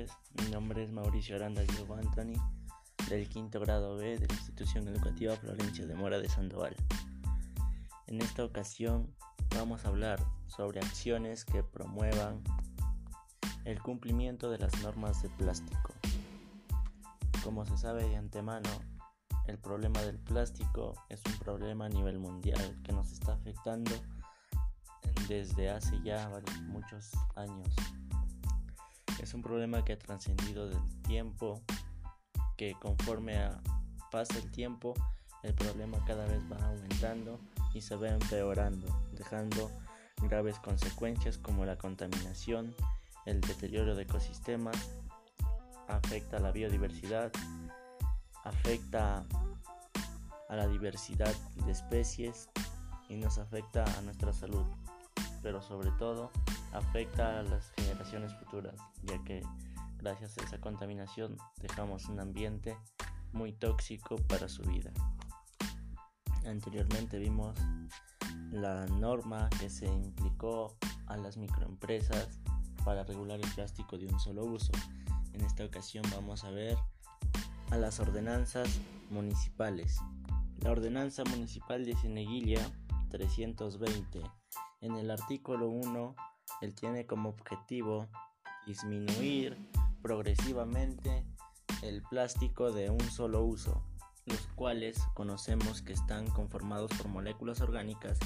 noches, mi nombre es Mauricio Aranda Diego Anthony, del quinto grado B de la institución educativa Florencia de Mora de Sandoval. En esta ocasión vamos a hablar sobre acciones que promuevan el cumplimiento de las normas de plástico. Como se sabe de antemano, el problema del plástico es un problema a nivel mundial que nos está afectando desde hace ya muchos años. Es un problema que ha trascendido del tiempo, que conforme pasa el tiempo, el problema cada vez va aumentando y se va empeorando, dejando graves consecuencias como la contaminación, el deterioro de ecosistemas, afecta a la biodiversidad, afecta a la diversidad de especies y nos afecta a nuestra salud pero sobre todo afecta a las futuras, ya que gracias a esa contaminación dejamos un ambiente muy tóxico para su vida. Anteriormente vimos la norma que se implicó a las microempresas para regular el plástico de un solo uso. En esta ocasión vamos a ver a las ordenanzas municipales. La ordenanza municipal de Cieneguilla 320 en el artículo 1, él tiene como objetivo disminuir progresivamente el plástico de un solo uso, los cuales conocemos que están conformados por moléculas orgánicas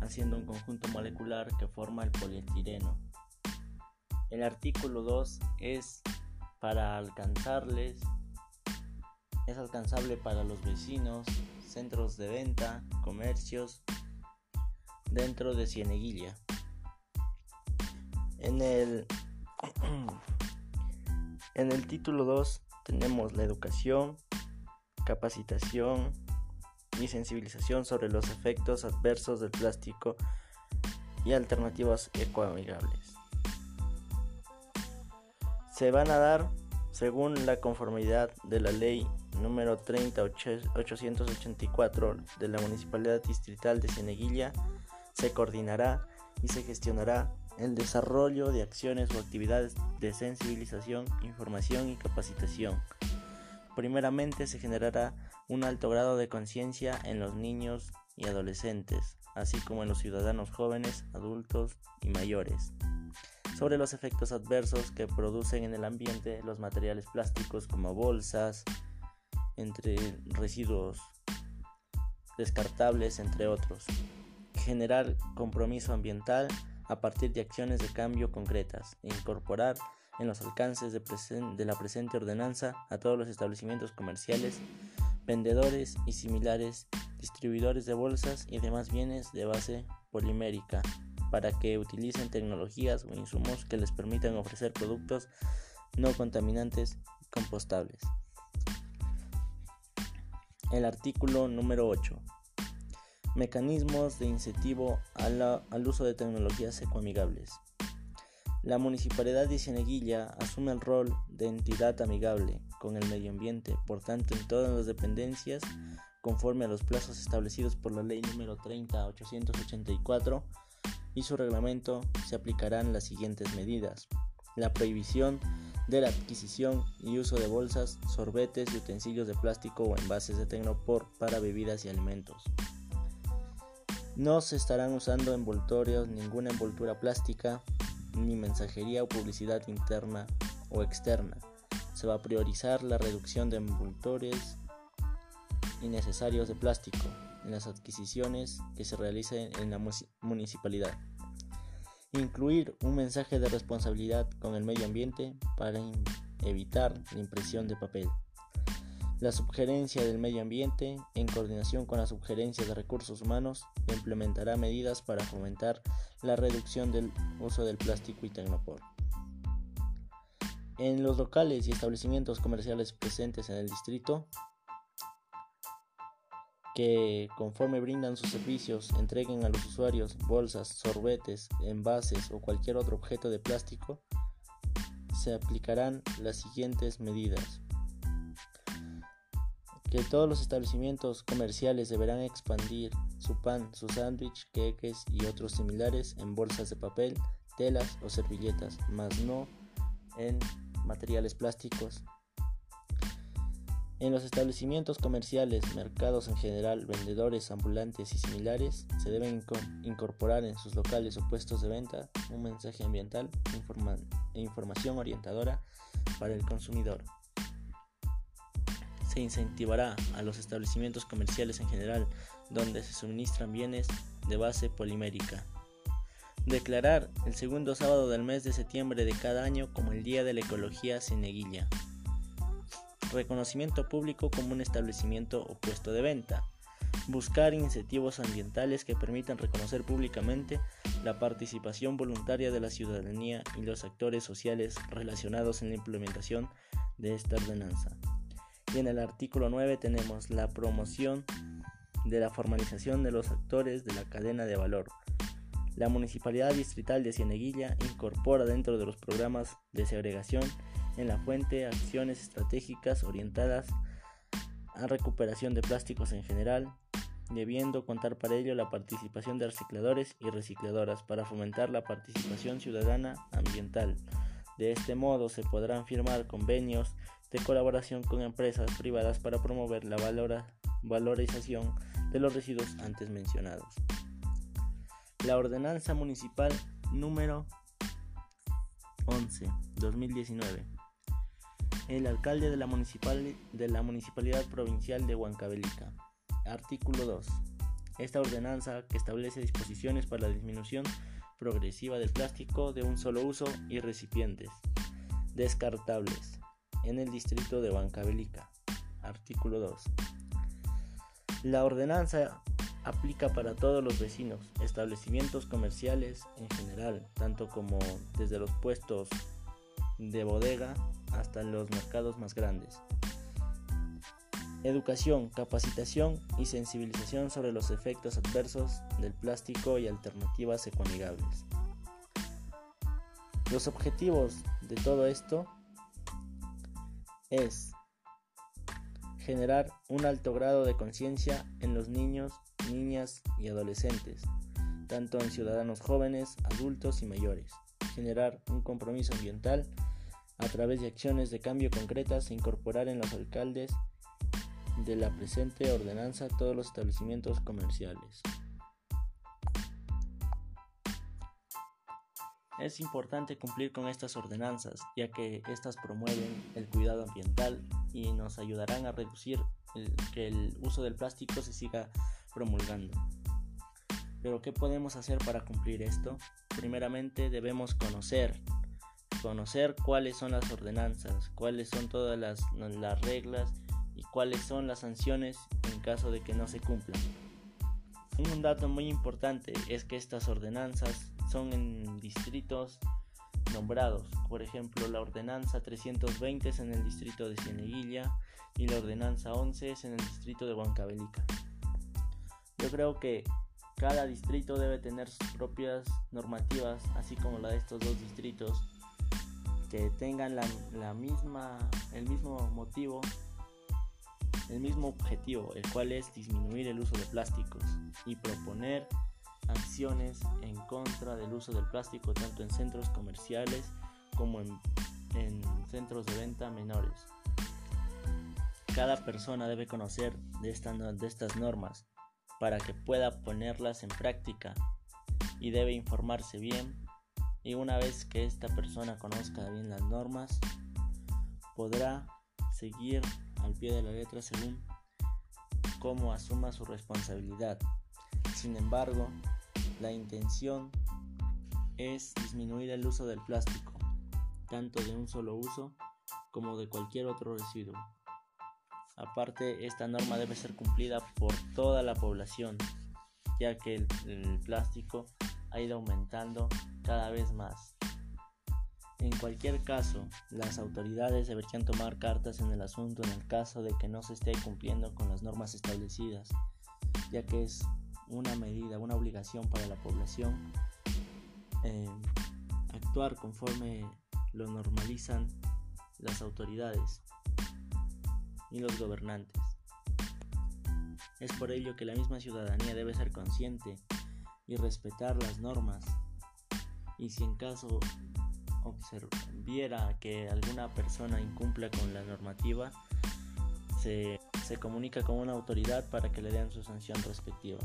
haciendo un conjunto molecular que forma el polietileno. El artículo 2 es para alcanzarles, es alcanzable para los vecinos, centros de venta, comercios dentro de Cieneguilla. En el, en el título 2 tenemos la educación, capacitación y sensibilización sobre los efectos adversos del plástico y alternativas ecoamigables. Se van a dar según la conformidad de la ley número 30884 de la Municipalidad Distrital de Cieneguilla se coordinará y se gestionará el desarrollo de acciones o actividades de sensibilización, información y capacitación. Primeramente se generará un alto grado de conciencia en los niños y adolescentes, así como en los ciudadanos jóvenes, adultos y mayores, sobre los efectos adversos que producen en el ambiente los materiales plásticos como bolsas, entre residuos descartables, entre otros generar compromiso ambiental a partir de acciones de cambio concretas e incorporar en los alcances de, la presente ordenanza a todos los establecimientos comerciales, vendedores y similares, distribuidores de bolsas y demás bienes de base polimérica para que utilicen tecnologías o insumos que les permitan ofrecer productos no contaminantes y compostables. El artículo número 8 Mecanismos de incentivo al uso de tecnologías ecoamigables. La Municipalidad de Cieneguilla asume el rol de entidad amigable con el medio ambiente, por tanto en todas las dependencias, conforme a los plazos establecidos por la Ley número 30-884 y su reglamento, se aplicarán las siguientes medidas. La prohibición de la adquisición y uso de bolsas, sorbetes y utensilios de plástico o envases de tecnopor para bebidas y alimentos. No se estarán usando envoltorios, ninguna envoltura plástica, ni mensajería o publicidad interna o externa. Se va a priorizar la reducción de envoltorios innecesarios de plástico en las adquisiciones que se realicen en la municipalidad. Incluir un mensaje de responsabilidad con el medio ambiente para evitar la impresión de papel. La subgerencia del medio ambiente, en coordinación con la subgerencia de recursos humanos, implementará medidas para fomentar la reducción del uso del plástico y tecnopor. En los locales y establecimientos comerciales presentes en el distrito, que conforme brindan sus servicios entreguen a los usuarios bolsas, sorbetes, envases o cualquier otro objeto de plástico, se aplicarán las siguientes medidas que todos los establecimientos comerciales deberán expandir su pan, su sándwich, queques y otros similares en bolsas de papel, telas o servilletas, mas no en materiales plásticos. En los establecimientos comerciales, mercados en general, vendedores ambulantes y similares, se deben incorporar en sus locales o puestos de venta un mensaje ambiental e información orientadora para el consumidor. Se incentivará a los establecimientos comerciales en general donde se suministran bienes de base polimérica. Declarar el segundo sábado del mes de septiembre de cada año como el Día de la Ecología Cineguilla. Reconocimiento público como un establecimiento o puesto de venta. Buscar incentivos ambientales que permitan reconocer públicamente la participación voluntaria de la ciudadanía y los actores sociales relacionados en la implementación de esta ordenanza. Y en el artículo 9 tenemos la promoción de la formalización de los actores de la cadena de valor. La Municipalidad Distrital de Cieneguilla incorpora dentro de los programas de segregación en la fuente acciones estratégicas orientadas a recuperación de plásticos en general, debiendo contar para ello la participación de recicladores y recicladoras para fomentar la participación ciudadana ambiental. De este modo se podrán firmar convenios de colaboración con empresas privadas para promover la valorización de los residuos antes mencionados. La Ordenanza Municipal número 11, 2019. El alcalde de la, de la Municipalidad Provincial de Huancavelica. Artículo 2. Esta ordenanza que establece disposiciones para la disminución progresiva del plástico de un solo uso y recipientes descartables en el distrito de Huancavelica. Artículo 2. La ordenanza aplica para todos los vecinos, establecimientos comerciales en general, tanto como desde los puestos de bodega hasta los mercados más grandes. Educación, capacitación y sensibilización sobre los efectos adversos del plástico y alternativas ecoamigables. Los objetivos de todo esto es generar un alto grado de conciencia en los niños, niñas y adolescentes, tanto en ciudadanos jóvenes, adultos y mayores. Generar un compromiso ambiental a través de acciones de cambio concretas e incorporar en los alcaldes de la presente ordenanza todos los establecimientos comerciales. Es importante cumplir con estas ordenanzas, ya que estas promueven el cuidado ambiental y nos ayudarán a reducir que el uso del plástico se siga promulgando. Pero ¿qué podemos hacer para cumplir esto? Primeramente debemos conocer, conocer cuáles son las ordenanzas, cuáles son todas las, las reglas y cuáles son las sanciones en caso de que no se cumplan. Un dato muy importante es que estas ordenanzas son en distritos nombrados. Por ejemplo, la ordenanza 320 es en el distrito de Cieneguilla y la ordenanza 11 es en el distrito de Huancavelica. Yo creo que cada distrito debe tener sus propias normativas, así como la de estos dos distritos, que tengan la, misma, el mismo motivo, el mismo objetivo, el cual es disminuir el uso de plásticos y proponer acciones en contra del uso del plástico tanto en centros comerciales como en, centros de venta menores. Cada persona debe conocer de, de estas normas para que pueda ponerlas en práctica y debe informarse bien y una vez que esta persona conozca bien las normas podrá seguir al pie de la letra según cómo asuma su responsabilidad. Sin embargo, la intención es disminuir el uso del plástico, tanto de un solo uso como de cualquier otro residuo. Aparte, esta norma debe ser cumplida por toda la población, ya que el, plástico ha ido aumentando cada vez más. En cualquier caso, las autoridades deberían tomar cartas en el asunto en el caso de que no se esté cumpliendo con las normas establecidas, ya que es una medida, una obligación para la población eh, actuar conforme lo normalizan las autoridades y los gobernantes. Es por ello que la misma ciudadanía debe ser consciente y respetar las normas y si en caso viera que alguna persona incumple con la normativa, se, se comunica con una autoridad para que le den su sanción respectiva,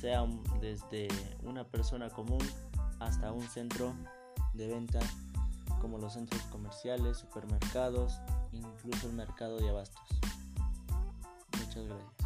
sea desde una persona común hasta un centro de venta como los centros comerciales, supermercados, incluso el mercado de abastos. Muchas gracias.